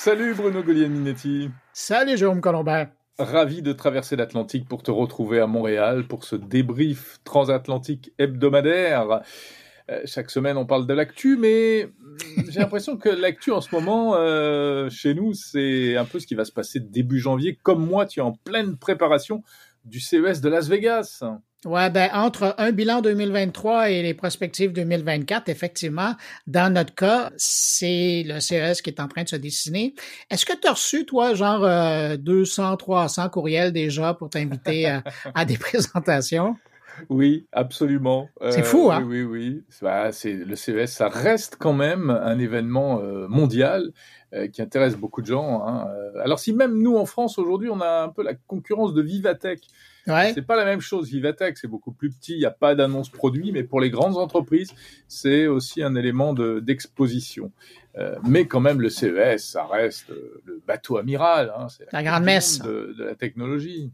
Salut Bruno Guglielminetti. Salut Jérôme Colombin. Ravi de traverser l'Atlantique pour te retrouver à Montréal pour ce débrief transatlantique hebdomadaire. Euh, chaque semaine, on parle de l'actu, mais j'ai l'impression que l'actu en ce moment, euh, chez nous, c'est un peu ce qui va se passer début janvier. Comme moi, tu es en pleine préparation du CES de Las Vegas. Ouais, ben, entre un bilan 2023 et les perspectives 2024, effectivement, dans notre cas, c'est le CES qui est en train de se dessiner. Est-ce que tu as reçu, toi, genre 200, euh, 300 courriels déjà pour t'inviter à, des présentations? Oui, absolument. C'est fou, hein? Oui, oui, oui. Bah, c'est, le CES, ça reste quand même un événement euh, mondial euh, qui intéresse beaucoup de gens. Hein. Alors, si même nous, en France, aujourd'hui, on a un peu la concurrence de Vivatech, Ouais. C'est pas la même chose. Vivatech, c'est beaucoup plus petit. Il n'y a pas d'annonce produit, mais pour les grandes entreprises, c'est aussi un élément d'exposition. Euh, mais quand même, le CES, ça reste euh, le bateau amiral. Hein, c'est la, grande messe de, de la technologie.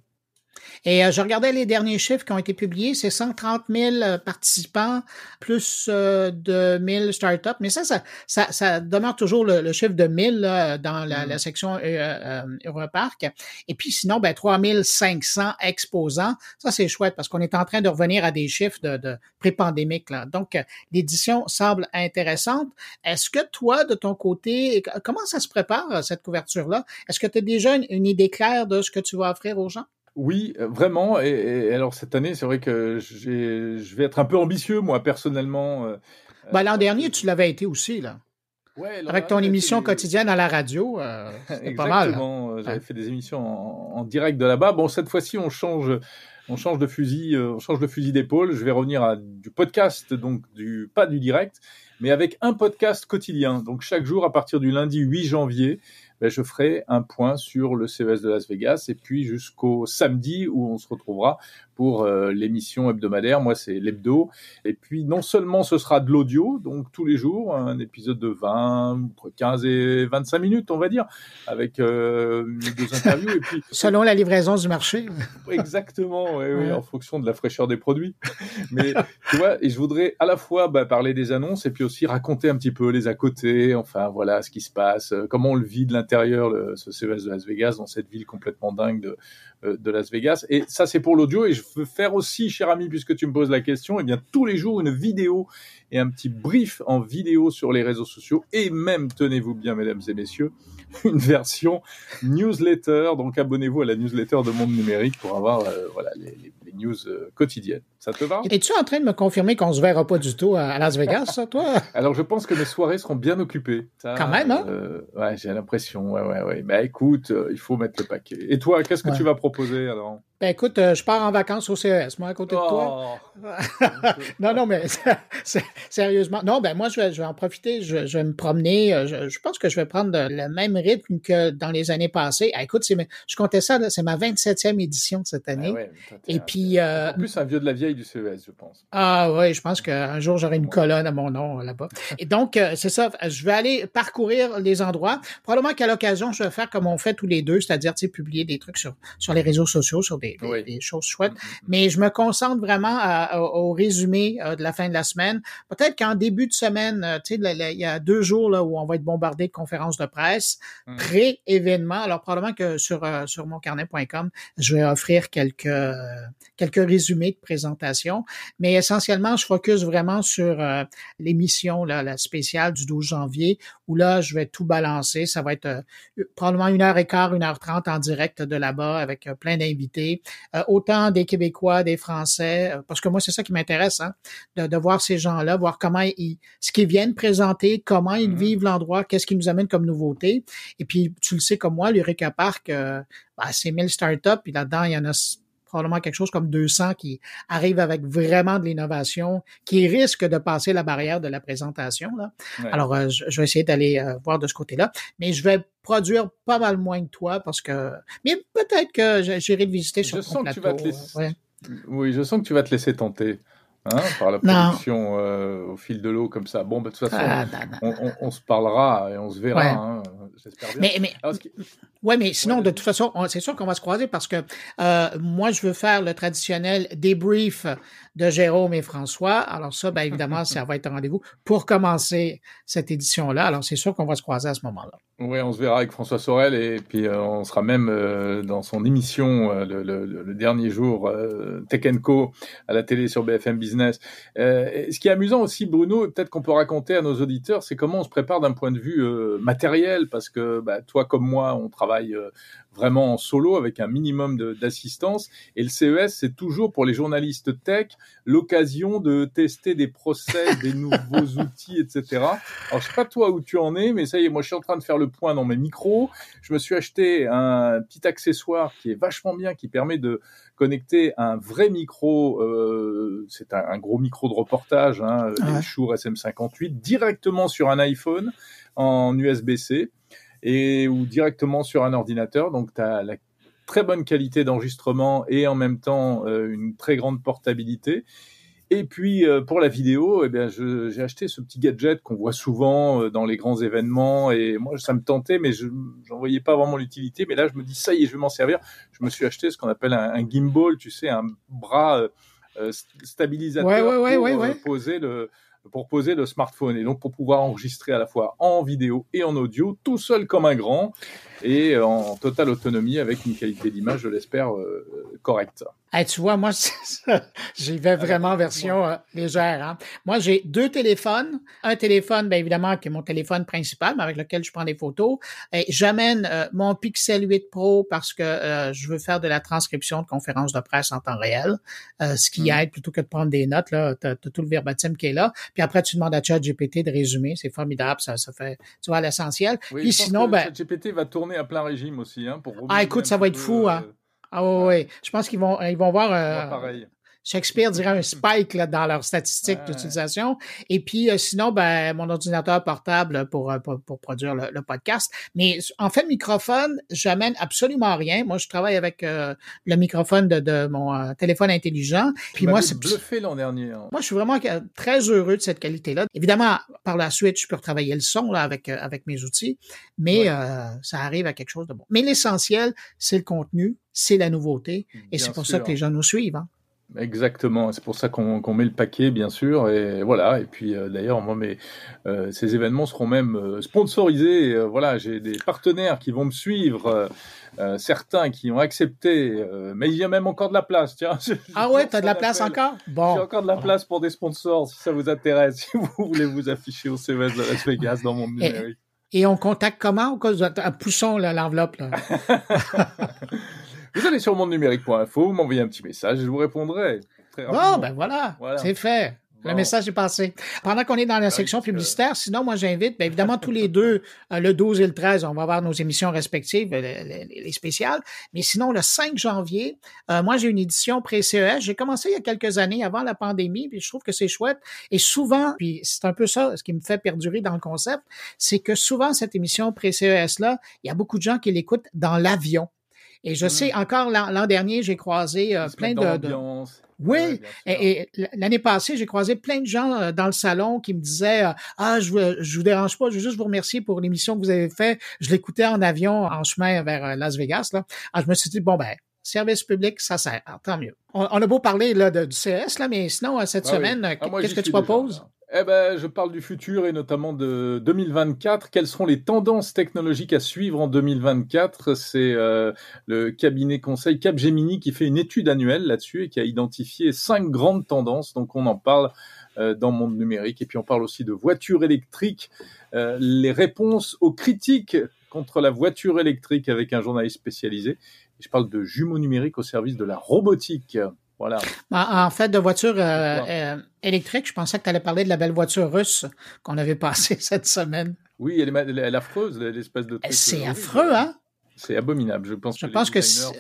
Et euh, je regardais les derniers chiffres qui ont été publiés, c'est 130 000 euh, participants plus euh, de 1000 startups. Mais ça, ça, ça, ça demeure toujours le, chiffre de 1000 là, dans la, la mm. section euh, Europark. Et puis sinon, ben 3500 exposants. Ça, c'est chouette parce qu'on est en train de revenir à des chiffres de, de pré-pandémique. Donc, l'édition semble intéressante. Est-ce que toi, de ton côté, comment ça se prépare, cette couverture-là? Est-ce que tu as déjà une idée claire de ce que tu vas offrir aux gens? Oui, euh, vraiment. Et, alors cette année, c'est vrai que je vais être un peu ambitieux, moi, personnellement. Euh, bah, L'an euh, dernier, tu l'avais été aussi, là. Ouais, Avec ton émission quotidienne à la radio, c'était pas mal. Exactement. J'avais fait des émissions en, en direct de là-bas. Bon, cette fois-ci, on change, on change de fusil, on change de fusil d'épaule. Je vais revenir à du podcast, donc du pas du direct, mais avec un podcast quotidien. Donc chaque jour, à partir du lundi 8 janvier, ben, je ferai un point sur le CES de Las Vegas et puis jusqu'au samedi où on se retrouvera pour euh, l'émission hebdomadaire. Moi, c'est l'hebdo. Et puis, non seulement ce sera de l'audio, donc tous les jours, un épisode de 20, entre 15 et 25 minutes, on va dire, avec euh, deux interviews. Et puis, Selon la livraison du marché. Exactement, oui, oui, en fonction de la fraîcheur des produits. Mais tu vois, et je voudrais à la fois bah, parler des annonces et puis aussi raconter un petit peu les à côté, enfin voilà ce qui se passe, euh, comment on le vit de l'intérieur, ce CES de Las Vegas, dans cette ville complètement dingue de, euh, de Las Vegas. Et ça, c'est pour l'audio. Et je veux faire aussi, cher ami, puisque tu me poses la question, et eh bien tous les jours une vidéo et un petit brief en vidéo sur les réseaux sociaux et même, tenez-vous bien, mesdames et messieurs, une version newsletter. Donc abonnez-vous à la newsletter de Monde Numérique pour avoir euh, voilà les, les, news euh, quotidiennes. Ça te va? Es-tu en train de me confirmer qu'on se verra pas du tout à Las Vegas, toi? Alors je pense que mes soirées seront bien occupées. Quand même, hein? Ouais, j'ai l'impression. Ouais, ouais, ouais. Bah écoute, il faut mettre le paquet. Et toi, qu'est-ce que tu vas proposer alors? Ben écoute, euh, je pars en vacances au CES, moi, à côté de toi. Oh. non, non, mais sérieusement. Non, ben moi, je vais, je vais en profiter, je, vais me promener. Euh, je, pense que je vais prendre le même rythme que dans les années passées. Ah, écoute, je comptais ça, c'est ma 27e édition de cette année. Ah Et puis... Euh, en plus, un vieux de la vieille du CES, je pense. Ah oui, je pense qu'un jour, j'aurai une colonne à mon nom là-bas. Et donc, c'est ça, je vais aller parcourir les endroits. Probablement qu'à l'occasion, je vais faire comme on fait tous les deux, c'est-à-dire, publier des trucs sur, sur les réseaux sociaux, sur des, choses chouettes. Mm, mm, mm. Mais je me concentre vraiment au résumé euh, de la fin de la semaine. Peut-être qu'en début de semaine, euh, tu sais, il y a deux jours là, où on va être bombardé de conférences de presse, pré-événement. Alors probablement que sur, euh, sur moncarnet.com, je vais offrir quelques, quelques résumés de présentation. Mais essentiellement, je focus vraiment sur l'émission, la spéciale du 12 janvier, où là, je vais tout balancer. Ça va être probablement une heure et quart, une heure trente en direct de là-bas avec plein d'invités euh, autant des Québécois, des Français, euh, parce que moi, c'est ça qui m'intéresse, hein, de, voir ces gens-là, voir comment ils, ce qu'ils viennent présenter, comment ils mm-hmm. vivent l'endroit, qu'est-ce qui nous amène comme nouveauté. Et puis, tu le sais comme moi, l'Eureka Park, euh, bah, c'est 1000 startups, puis là-dedans, il y en a probablement quelque chose comme 200 qui arrivent avec vraiment de l'innovation, qui risquent de passer la barrière de la présentation. Là. Alors, je, vais essayer d'aller voir de ce côté-là, mais je vais produire pas mal moins que toi parce que. Mais peut-être que j'irai le visiter sur je ton sens Que tu vas te laisser... Oui, je sens que tu vas te laisser tenter. Hein, par la production euh, au fil de l'eau comme ça. Bon, bah, de toute façon, ah, on, on, se parlera et on se verra. Hein. J'espère bien. Mais, mais, ouais, mais sinon, de toute façon, c'est sûr qu'on va se croiser parce que euh, moi, je veux faire le traditionnel débrief de Jérôme et François. Alors ça, bien évidemment, ça va être un rendez-vous pour commencer cette édition-là. Alors c'est sûr qu'on va se croiser à ce moment-là. Oui, on se verra avec François Sorel et puis euh, on sera même euh, dans son émission le, le, le, dernier jour Tech Co à la télé sur BFM Business. ce qui est amusant aussi, Bruno, peut-être qu'on peut raconter à nos auditeurs, c'est comment on se prépare d'un point de vue matériel parce que bah, toi comme moi, on travaille vraiment en solo avec un minimum d'assistance. Et le CES, c'est toujours pour les journalistes tech l'occasion de tester des process, des nouveaux outils, etc. Alors je sais pas toi où tu en es, mais ça y est, moi je suis en train de faire le point dans mes micros. Je me suis acheté un petit accessoire qui est vachement bien, qui permet de connecter un vrai micro, euh, c'est un, gros micro de reportage, hein, ouais. Shure SM58, directement sur un iPhone en USB-C et ou directement sur un ordinateur. Donc, tu as la très bonne qualité d'enregistrement et en même temps euh, une très grande portabilité. Et puis euh, pour la vidéo, eh bien, j'ai acheté ce petit gadget qu'on voit souvent euh, dans les grands événements. Et moi, ça me tentait, mais je n'en voyais pas vraiment l'utilité. Mais là, je me dis, ça y est, je vais m'en servir. Je me suis acheté ce qu'on appelle un, un, gimbal, tu sais, un bras stabilisateur ouais, ouais, pour poser le, pour poser le smartphone et donc pour pouvoir enregistrer à la fois en vidéo et en audio, tout seul comme un grand et en totale autonomie avec une qualité d'image, je l'espère, euh, correcte. Hey, tu vois, moi, j'y vais vraiment en version euh, légère. Hein. Moi, j'ai deux téléphones. Un téléphone, bien évidemment, qui est mon téléphone principal, mais avec lequel je prends des photos. Et j'amène euh, mon Pixel 8 Pro parce que euh, je veux faire de la transcription de conférences de presse en temps réel, euh, ce qui mmh. aide plutôt que de prendre des notes. Là, t'as, as tout le verbatim qui est là. Puis après, tu demandes à ChatGPT de résumer. C'est formidable. Ça, ça fait, tu vois, l'essentiel. Oui, Puis sinon, ben, ChatGPT va tourner à plein régime aussi. Hein, pour ah, écoute, ça va être fou. Hein. Ah oui, oui. Je pense qu'ils vont, ils vont voir. Euh, pareil. Shakespeare dirait un spike là, dans leurs statistiques ouais. d'utilisation. Et puis, euh, sinon, ben, mon ordinateur portable pour, euh, pour, pour produire le, le, podcast. Mais en fait, microphone, j'amène absolument rien. Moi, je travaille avec euh, le microphone de, de mon euh, téléphone intelligent. Puis moi, c'est bluffé l'an dernier. Hein. Moi, je suis vraiment très heureux de cette qualité-là. Évidemment, par la suite, je peux retravailler le son là avec avec mes outils, mais ouais. ça arrive à quelque chose de bon. Mais l'essentiel, c'est le contenu, c'est la nouveauté, et c'est pour sûr. ça que les gens nous suivent. Hein. Exactement, c'est pour ça qu'on qu met le paquet, bien sûr, et voilà. Et puis euh, d'ailleurs, moi, mes, euh, ces événements seront même euh, sponsorisés. Voilà, j'ai des partenaires qui vont me suivre, certains qui ont accepté, mais il y a même encore de la place. Tiens. Ah ouais, t'as de la place encore? Bon. J'ai encore de la place pour des sponsors, si ça vous intéresse, si vous voulez vous afficher au CES de Las Vegas dans mon numérique. Et, et on contacte comment? Poussons l'enveloppe. Vous allez sur mondnumérique.info, vous m'envoyez un petit message et je vous répondrai. Très bon, ben voilà, voilà. c'est fait. Bon. Le message est passé. Pendant qu'on est dans la section publicitaire, sinon, moi, j'invite, bien évidemment, tous les deux, euh, le 12 et le 13, on va avoir nos émissions respectives, les, les spéciales. Mais sinon, le 5 janvier, euh, moi, j'ai une édition pré-CES. J'ai commencé il y a quelques années, avant la pandémie, puis je trouve que c'est chouette. Et souvent, puis c'est un peu ça, ce qui me fait perdurer dans le concept, c'est que souvent, cette émission pré-CES-là, il y a beaucoup de gens qui l'écoutent dans l'avion. Et je mmh. sais, encore l'an dernier, j'ai croisé euh, plein de, de... Oui, ouais, et, et l'année passée, j'ai croisé plein de gens euh, dans le salon qui me disaient euh, Ah, je, je vous dérange pas, je veux juste vous remercier pour l'émission que vous avez fait. Je l'écoutais en avion en chemin vers euh, Las Vegas. Là. Alors, je me suis dit, bon ben, service public, ça sert. Alors, tant mieux. On, on, a beau parler là, de, du CS, là, mais sinon, cette ah semaine, ah, qu'est-ce que tu proposes? Eh ben, je parle du futur et notamment de 2024. Quelles seront les tendances technologiques à suivre en 2024 C'est euh, le cabinet conseil Capgemini qui fait une étude annuelle là-dessus et qui a identifié cinq grandes tendances. Donc, on en parle euh, dans le monde numérique. Et puis, on parle aussi de voitures électriques, euh, les réponses aux critiques contre la voiture électrique avec un journaliste spécialisé. Je parle de jumeaux numériques au service de la robotique. Voilà. En fait, de voitures euh, euh, électriques, je pensais que tu allais parler de la belle voiture russe qu'on avait passée cette semaine. Oui, elle est, elle est affreuse, l'espèce de. C'est affreux, hein? C'est abominable. Je pense je que pense les que sont,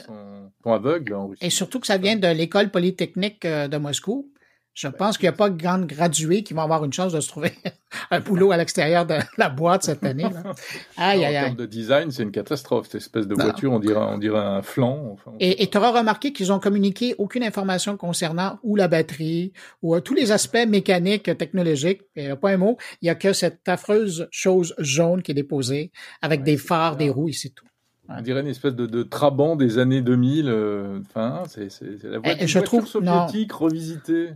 sont, aveugles en Russie. Et surtout que ça vient de l'école polytechnique euh, de Moscou. Je pense qu'il n'y a pas de grandes gradués qui vont avoir une chance de se trouver un boulot à l'extérieur de la boîte cette année. Là. Aïe, aïe, En termes de design, c'est une catastrophe. Cette espèce de voiture, on dirait, on dirait un flanc. et tu auras remarqué qu'ils ont communiqué aucune information concernant ou la batterie ou euh, tous les aspects mécaniques, technologiques. Il n'y a pas un mot. Il n'y a que cette affreuse chose jaune qui est déposée avec des phares, des roues et c'est tout. On dirait une espèce de, de Trabant des années 2000. Euh, c'est la voiture, je trouve, soviétique revisitée.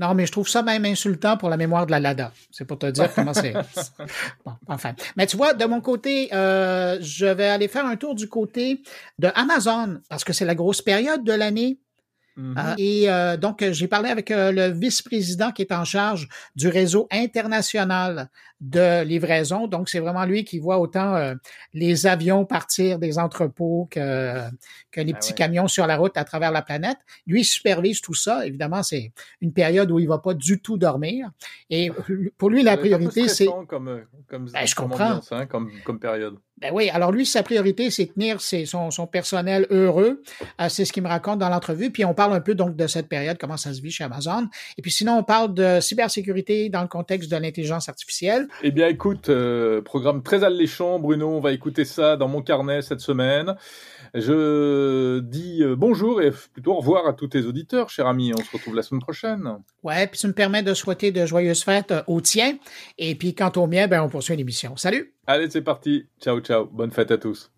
Non, mais je trouve ça même insultant pour la mémoire de la Lada. C'est pour te dire comment c'est. Bon, enfin. Mais tu vois, de mon côté, euh, je vais aller faire un tour du côté de Amazon parce que c'est la grosse période de l'année. Ah, et euh, donc, j'ai parlé avec euh, le vice-président qui est en charge du réseau international de livraison. Donc, c'est vraiment lui qui voit autant euh, les avions partir des entrepôts que, que les ah petits camions sur la route à travers la planète. Lui supervise tout ça. Évidemment, c'est une période où il va pas du tout dormir. Et pour lui, la priorité, c'est... Comme, comme, ben, je comprends. Hein, comme, comme période. Ben oui, alors lui, sa priorité, c'est tenir ses, son, son, personnel heureux. Euh, c'est ce qu'il me raconte dans l'entrevue. Puis on parle un peu donc de cette période, comment ça se vit chez Amazon. Et puis sinon, on parle de cybersécurité dans le contexte de l'intelligence artificielle. Eh bien, écoute, euh, programme très alléchant, Bruno. On va écouter ça dans mon carnet cette semaine. Je dis euh, bonjour et plutôt au revoir à tous tes auditeurs, cher ami. On se retrouve la semaine prochaine. Ouais, puis ça me permet de souhaiter de joyeuses fêtes euh, aux tiens. Et puis, quant au mien, ben, on poursuit l'émission. Salut! Allez, c'est parti. Ciao, ciao. Bonne fête à tous.